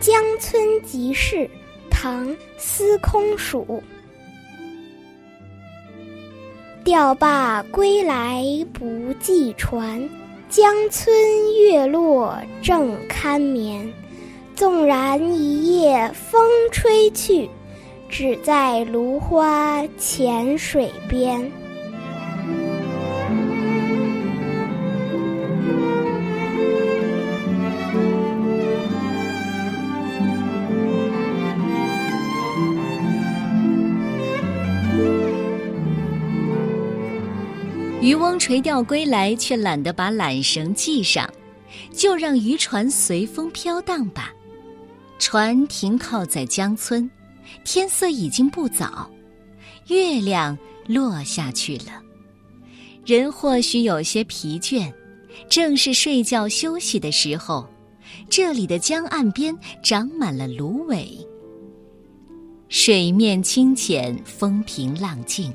江村即事，唐·司空曙。钓罢归来不系船，江村月落正堪眠。纵然一夜风吹去，只在芦花浅水边。渔翁垂钓归来，却懒得把缆绳系上，就让渔船随风飘荡吧。船停靠在江村，天色已经不早，月亮落下去了。人或许有些疲倦，正是睡觉休息的时候。这里的江岸边长满了芦苇，水面清浅，风平浪静。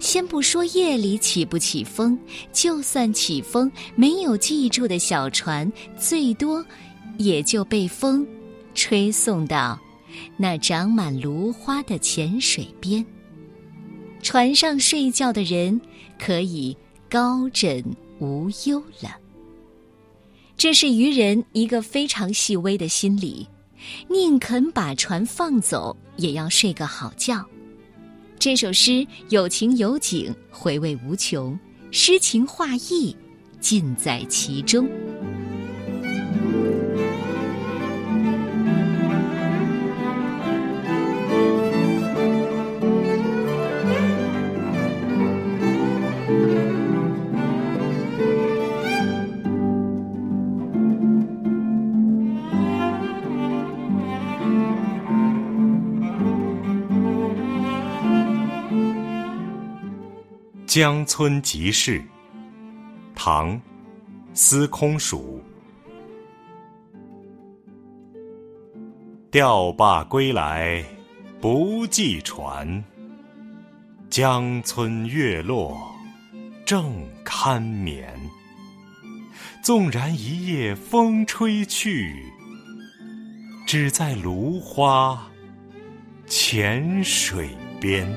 先不说夜里起不起风，就算起风，没有记住的小船，最多也就被风吹送到那长满芦花的浅水边。船上睡觉的人可以高枕无忧了。这是渔人一个非常细微的心理，宁肯把船放走，也要睡个好觉。这首诗有情有景，回味无穷，诗情画意尽在其中。江村即事，唐，司空曙。钓罢归来不系船，江村月落正堪眠。纵然一夜风吹去，只在芦花浅水边。